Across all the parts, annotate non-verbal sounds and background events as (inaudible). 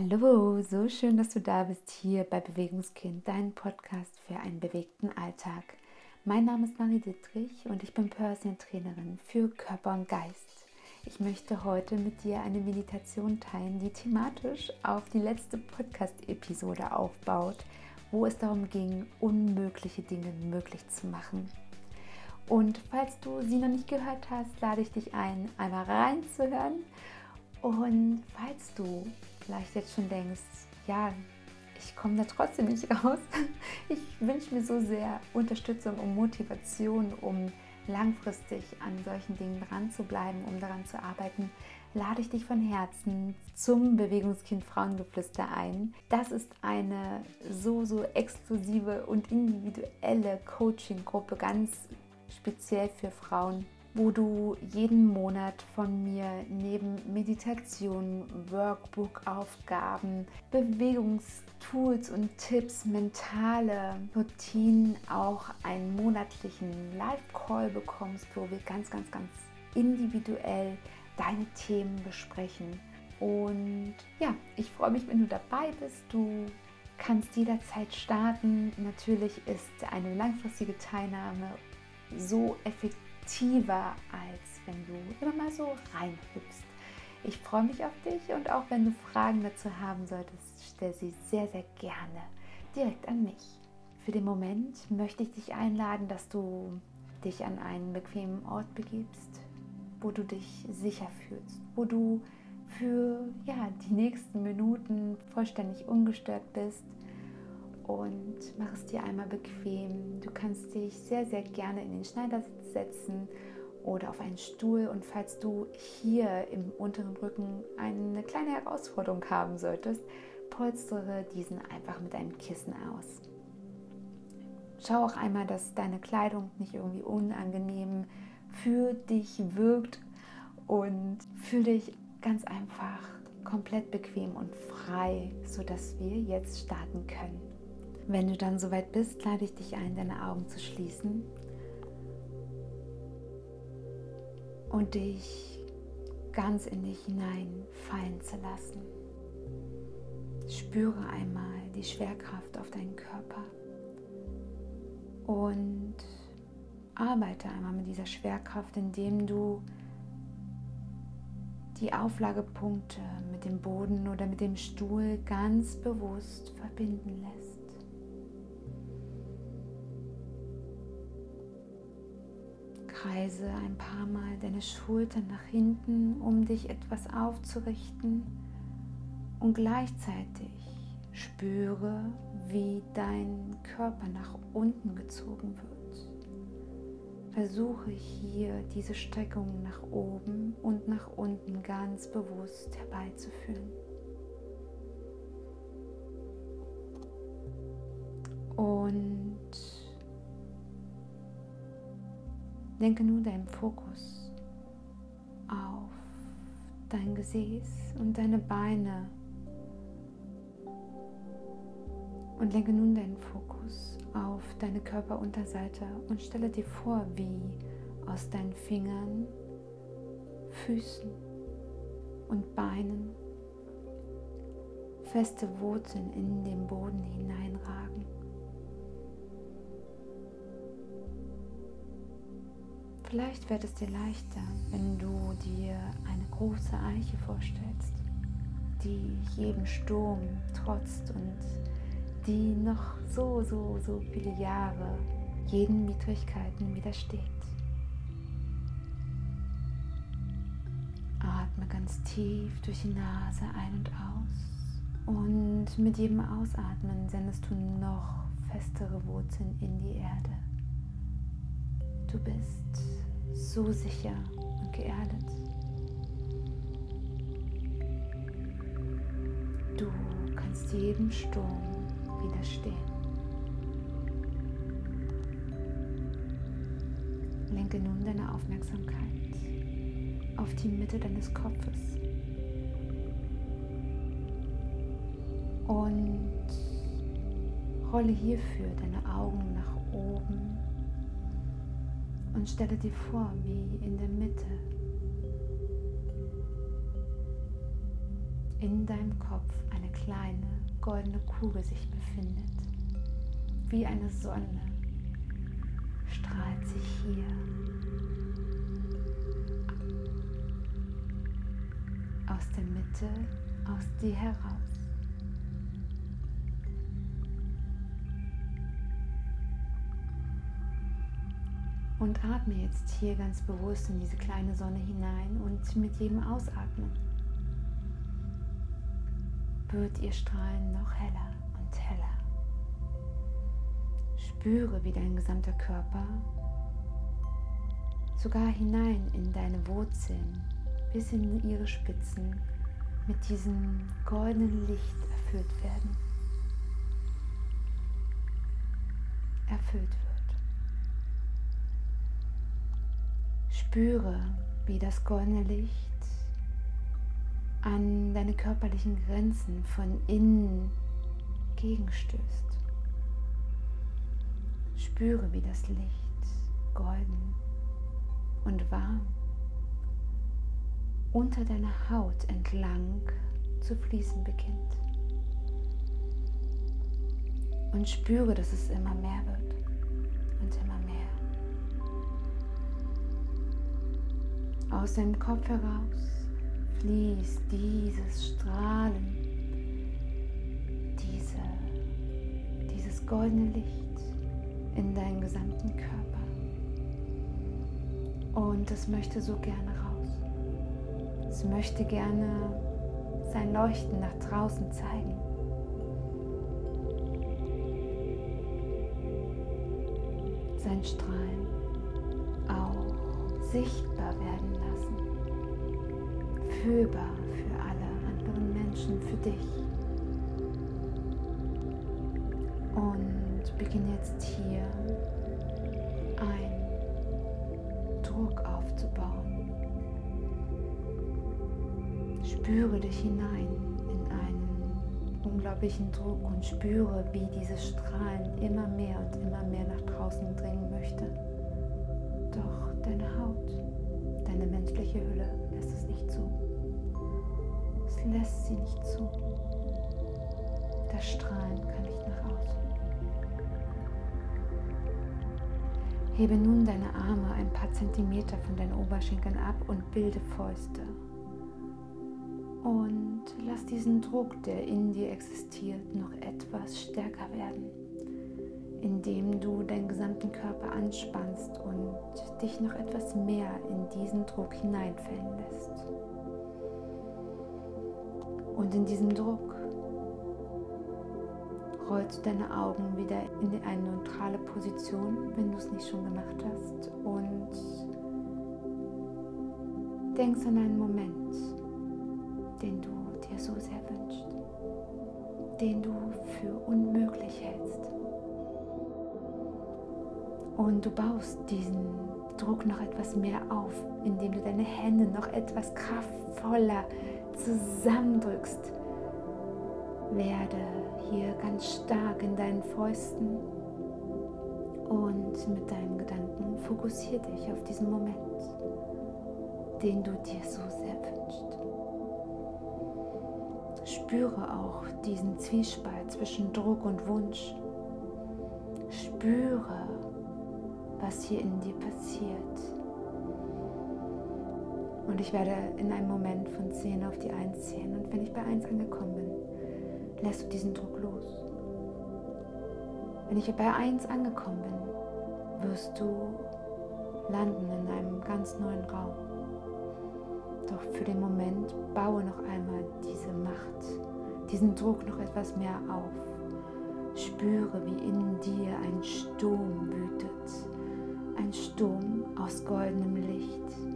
Hallo, so schön, dass du da bist hier bei Bewegungskind, dein Podcast für einen bewegten Alltag. Mein Name ist Marie Dittrich und ich bin Personal Trainerin für Körper und Geist. Ich möchte heute mit dir eine Meditation teilen, die thematisch auf die letzte Podcast-Episode aufbaut, wo es darum ging, unmögliche Dinge möglich zu machen. Und falls du sie noch nicht gehört hast, lade ich dich ein, einmal reinzuhören. Und falls du vielleicht jetzt schon denkst, ja, ich komme da trotzdem nicht raus. (laughs) Ich wünsche mir so sehr Unterstützung und Motivation, um langfristig an solchen Dingen dran zu bleiben, um daran zu arbeiten, lade ich dich von Herzen zum Bewegungskind Frauengeflüster ein. Das ist eine so, so exklusive und individuelle Coaching-Gruppe, ganz speziell für Frauen, wo du jeden Monat von mir neben Meditation, Workbook-Aufgaben, Bewegungstools und Tipps, mentale Routinen auch einen monatlichen Live-Call bekommst, wo wir ganz, ganz, ganz individuell deine Themen besprechen. Und ja, ich freue mich, wenn du dabei bist. Du kannst jederzeit starten. Natürlich ist eine langfristige Teilnahme so effektiv aktiver, als wenn du immer mal so reinhüpfst. Ich freue mich auf dich und auch wenn du Fragen dazu haben solltest, stell sie sehr, sehr gerne direkt an mich. Für den Moment möchte ich dich einladen, dass du dich an einen bequemen Ort begibst, wo du dich sicher fühlst, wo du für ja, die nächsten Minuten vollständig ungestört bist und mach es dir einmal bequem. Du kannst dich sehr, sehr gerne in den Schneidersitz setzen oder auf einen Stuhl und falls du hier im unteren Rücken eine kleine Herausforderung haben solltest, polstere diesen einfach mit einem Kissen aus. Schau auch einmal, dass deine Kleidung nicht irgendwie unangenehm für dich wirkt und fühle dich ganz einfach komplett bequem und frei, sodass wir jetzt starten können. Wenn du dann soweit bist, lade ich dich ein, deine Augen zu schließen und dich ganz in dich hineinfallen zu lassen. Spüre einmal die Schwerkraft auf deinen Körper und arbeite einmal mit dieser Schwerkraft, indem du die Auflagepunkte mit dem Boden oder mit dem Stuhl ganz bewusst verbinden lässt. Kreise ein paar Mal deine Schultern nach hinten, um dich etwas aufzurichten und gleichzeitig spüre, wie dein Körper nach unten gezogen wird. Versuche hier diese Streckung nach oben und nach unten ganz bewusst herbeizuführen. Und Lenke nun deinen Fokus auf dein Gesäß und deine Beine und lenke nun deinen Fokus auf deine Körperunterseite und stelle dir vor, wie aus deinen Fingern, Füßen und Beinen feste Wurzeln in den Boden hineinragen. Vielleicht wird es dir leichter, wenn du dir eine große Eiche vorstellst, die jedem Sturm trotzt und die noch so, so, so viele Jahre jeden Widrigkeiten widersteht. Atme ganz tief durch die Nase ein und aus. Und mit jedem Ausatmen sendest du noch festere Wurzeln in die Erde. Du bist so sicher und geerdet. Du kannst jedem Sturm widerstehen. Lenke nun deine Aufmerksamkeit auf die Mitte deines Kopfes und rolle hierfür deine Augen nach oben und stelle dir vor, wie in der Mitte in deinem Kopf eine kleine goldene Kugel sich befindet. Wie eine Sonne strahlt sich hier aus der Mitte aus dir heraus. Und atme jetzt hier ganz bewusst in diese kleine Sonne hinein und mit jedem Ausatmen wird ihr Strahlen noch heller und heller. Spüre, wie dein gesamter Körper sogar hinein in deine Wurzeln bis in ihre Spitzen mit diesem goldenen Licht erfüllt werden. Erfüllt wird. Spüre, wie das goldene Licht an deine körperlichen Grenzen von innen gegenstößt. Spüre, wie das Licht golden und warm unter deiner Haut entlang zu fließen beginnt. Und spüre, dass es immer mehr wird Aus deinem Kopf heraus fließt dieses Strahlen, diese, dieses goldene Licht in deinen gesamten Körper. Und es möchte so gerne raus. Es möchte gerne sein Leuchten nach draußen zeigen. Sein Strahlen auch sichtbar werden. Fühlbar für alle anderen Menschen, für dich. Und beginne jetzt hier einen Druck aufzubauen. Spüre dich hinein in einen unglaublichen Druck und spüre, wie dieses Strahlen immer mehr und immer mehr nach draußen dringen möchte. Lässt sie nicht zu. Das Strahlen kann nicht nach außen. Hebe nun deine Arme ein paar Zentimeter von deinen Oberschenkeln ab und bilde Fäuste. Und lass diesen Druck, der in dir existiert, noch etwas stärker werden, indem du deinen gesamten Körper anspannst und dich noch etwas mehr in diesen Druck hineinfällen lässt. Und in diesem Druck rollst du deine Augen wieder in eine neutrale Position, wenn du es nicht schon gemacht hast, und denkst an einen Moment, den du dir so sehr wünschst, den du für unmöglich hältst. Und du baust diesen Druck noch etwas mehr auf, indem du deine Hände noch etwas kraftvoller zusammendrückst. Werde hier ganz stark in deinen Fäusten und mit deinen Gedanken fokussiere dich auf diesen Moment, den du dir so sehr wünschst. Spüre auch diesen Zwiespalt zwischen Druck und Wunsch. Spüre, was hier in dir passiert. Und ich werde in einem Moment von 10 auf die 1 zählen. Und wenn ich bei 1 angekommen bin, lässt du diesen Druck los. Wenn ich bei 1 angekommen bin, wirst du landen in einem ganz neuen Raum. Doch für den Moment baue noch einmal diese Macht, diesen Druck noch etwas mehr auf. Spüre, wie in dir ein Sturm wütet. Ein Sturm aus goldenem Licht.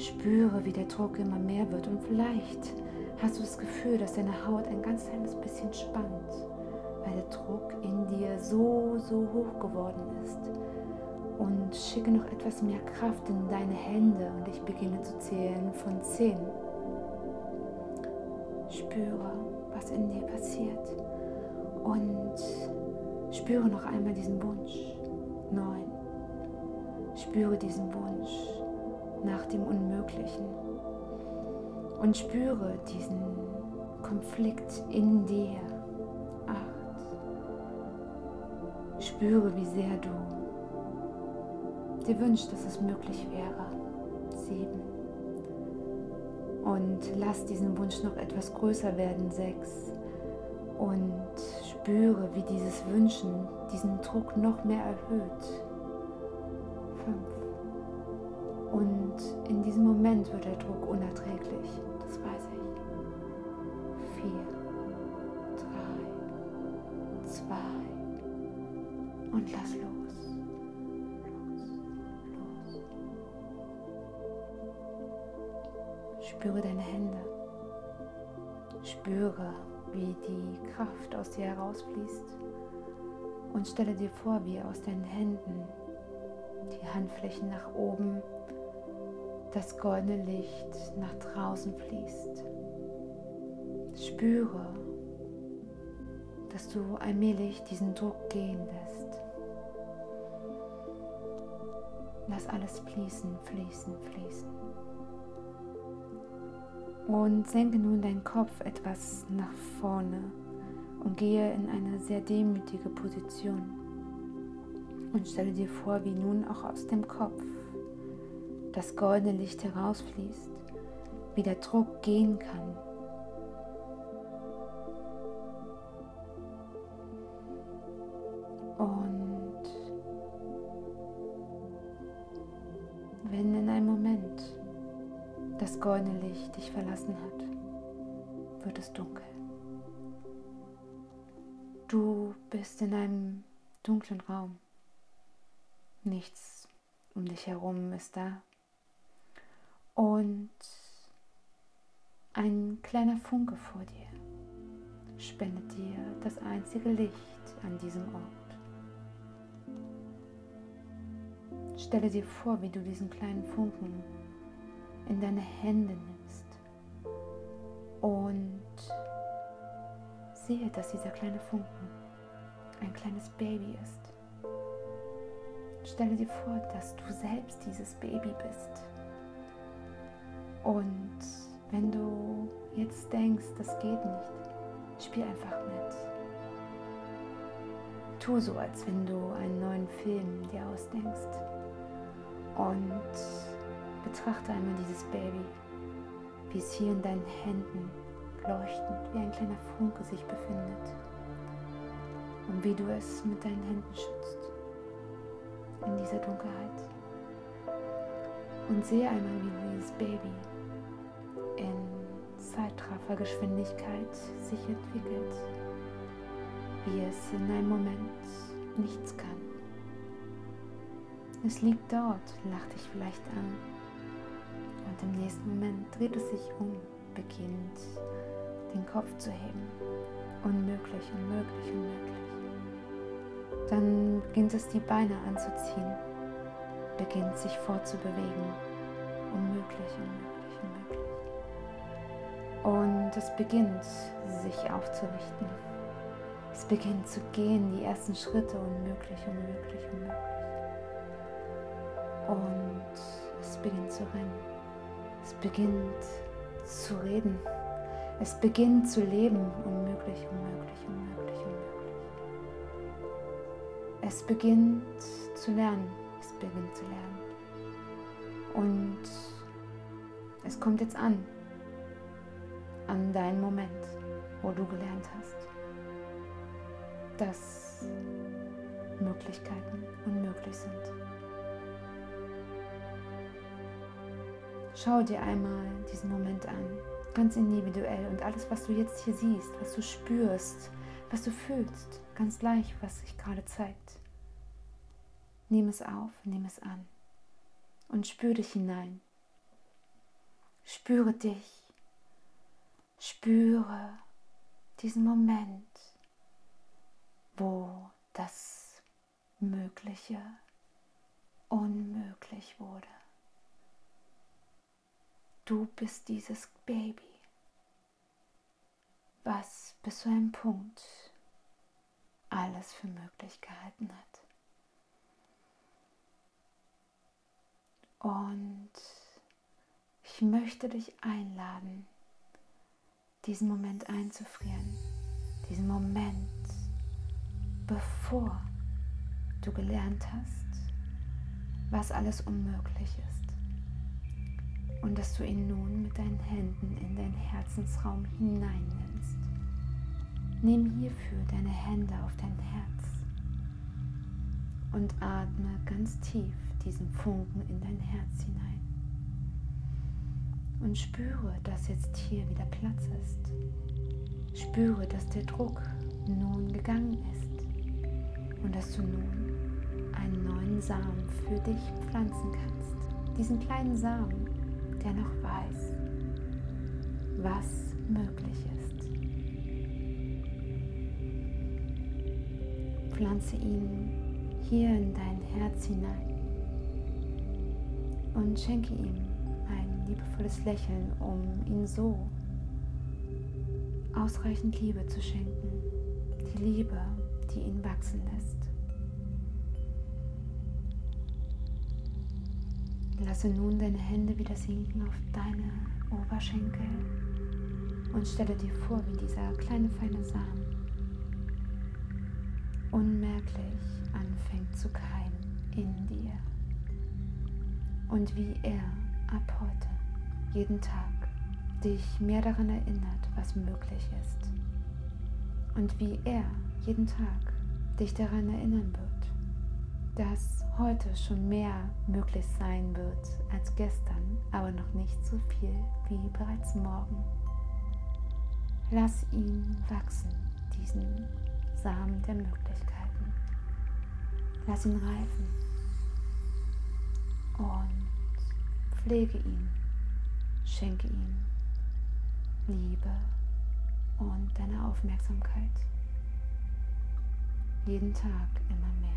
Spüre, wie der Druck immer mehr wird und vielleicht hast du das Gefühl, dass deine Haut ein ganz kleines bisschen spannt, weil der Druck in dir so, so hoch geworden ist. Und schicke noch etwas mehr Kraft in deine Hände und ich beginne zu zählen von 10. Spüre, was in dir passiert. Und spüre noch einmal diesen Wunsch. 9. Spüre diesen Wunsch nach dem Unmöglichen und spüre diesen Konflikt in dir. Acht. Spüre, wie sehr du dir wünschst, dass es möglich wäre. Sieben. Und lass diesen Wunsch noch etwas größer werden. Sechs. Und spüre, wie dieses Wünschen diesen Druck noch mehr erhöht. Und in diesem Moment wird der Druck unerträglich. Das weiß ich. Vier, drei, zwei und lass los. Spüre deine Hände. Spüre, wie die Kraft aus dir herausfließt. Und stelle dir vor, wie aus deinen Händen die Handflächen nach oben das goldene Licht nach draußen fließt. Spüre, dass du allmählich diesen Druck gehen lässt. Lass alles fließen, fließen, fließen. Und senke nun deinen Kopf etwas nach vorne und gehe in eine sehr demütige Position. Und stelle dir vor, wie nun auch aus dem Kopf das goldene Licht herausfließt, wie der Druck gehen kann. Und wenn in einem Moment das goldene Licht dich verlassen hat, wird es dunkel. Du bist in einem dunklen Raum. Nichts um dich herum ist da und ein kleiner Funke vor dir spendet dir das einzige Licht an diesem Ort. Stelle dir vor, wie du diesen kleinen Funken in deine Hände nimmst und sehe, dass dieser kleine Funken ein kleines Baby ist. Stelle dir vor, dass du selbst dieses Baby bist und wenn du jetzt denkst, das geht nicht, spiel einfach mit. Tu so, als wenn du einen neuen Film dir ausdenkst und betrachte einmal dieses Baby, wie es hier in deinen Händen leuchtend wie ein kleiner Funke sich befindet und wie du es mit deinen Händen schützt in dieser Dunkelheit. Und sehe einmal, wie dieses Baby Zeitraffergeschwindigkeit sich entwickelt, wie es in einem Moment nichts kann. Es liegt dort, lacht dich vielleicht an und im nächsten Moment dreht es sich um, beginnt den Kopf zu heben. Unmöglich, unmöglich, unmöglich. Dann beginnt es die Beine anzuziehen, beginnt sich fortzubewegen. Unmöglich, unmöglich, unmöglich. Und es beginnt sich aufzurichten. Es beginnt zu gehen, die ersten Schritte unmöglich, unmöglich, unmöglich. Und es beginnt zu rennen. Es beginnt zu reden. Es beginnt zu leben. Unmöglich, unmöglich, unmöglich, unmöglich. Es beginnt zu lernen. Es beginnt zu lernen. Und es kommt jetzt an an deinen Moment, wo du gelernt hast, dass Möglichkeiten unmöglich sind. Schau dir einmal diesen Moment an, ganz individuell und alles, was du jetzt hier siehst, was du spürst, was du fühlst, ganz gleich, was sich gerade zeigt. Nimm es auf, nimm es an und spür dich hinein. Spüre dich Spüre diesen Moment, wo das Mögliche unmöglich wurde. Du bist dieses Baby, was bis zu einem Punkt alles für möglich gehalten hat. Und ich möchte dich einladen, diesen Moment einzufrieren, diesen Moment, bevor du gelernt hast, was alles unmöglich ist. Und dass du ihn nun mit deinen Händen in deinen Herzensraum hineinnimmst. Nimm hierfür deine Hände auf dein Herz und atme ganz tief diesen Funken in dein Herz hinein. Und spüre, dass jetzt hier wieder Platz ist. Spüre, dass der Druck nun gegangen ist und dass du nun einen neuen Samen für dich pflanzen kannst. Diesen kleinen Samen, der noch weiß, was möglich ist. Pflanze ihn hier in dein Herz hinein und schenke ihm liebevolles Lächeln, um ihn so ausreichend Liebe zu schenken. Die Liebe, die ihn wachsen lässt. Lasse nun deine Hände wieder sinken auf deine Oberschenkel und stelle dir vor, wie dieser kleine feine Samen unmerklich anfängt zu keimen in dir und wie er ab heute jeden Tag dich mehr daran erinnert, was möglich ist und wie er jeden Tag dich daran erinnern wird, dass heute schon mehr möglich sein wird als gestern, aber noch nicht so viel wie bereits morgen. Lass ihn wachsen, diesen Samen der Möglichkeiten. Lass ihn reifen und pflege ihn, schenke ihm Liebe und deine Aufmerksamkeit. Jeden Tag immer mehr.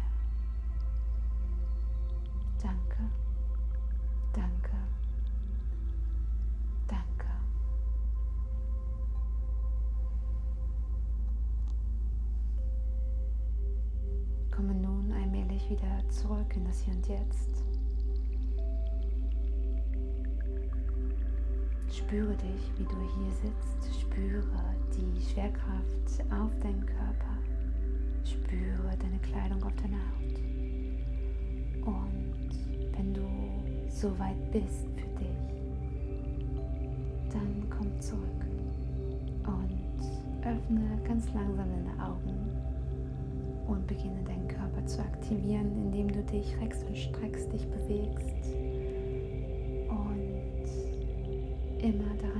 Danke, danke, danke. Komme nun allmählich wieder zurück in das Hier und Jetzt. Spüre dich, wie du hier sitzt. Spüre die Schwerkraft auf deinen Körper. Spüre deine Kleidung auf deiner Haut. Und wenn du so weit bist für dich, dann komm zurück und öffne ganz langsam deine Augen und beginne deinen Körper zu aktivieren, indem du dich reckst und streckst, dich bewegst immer daran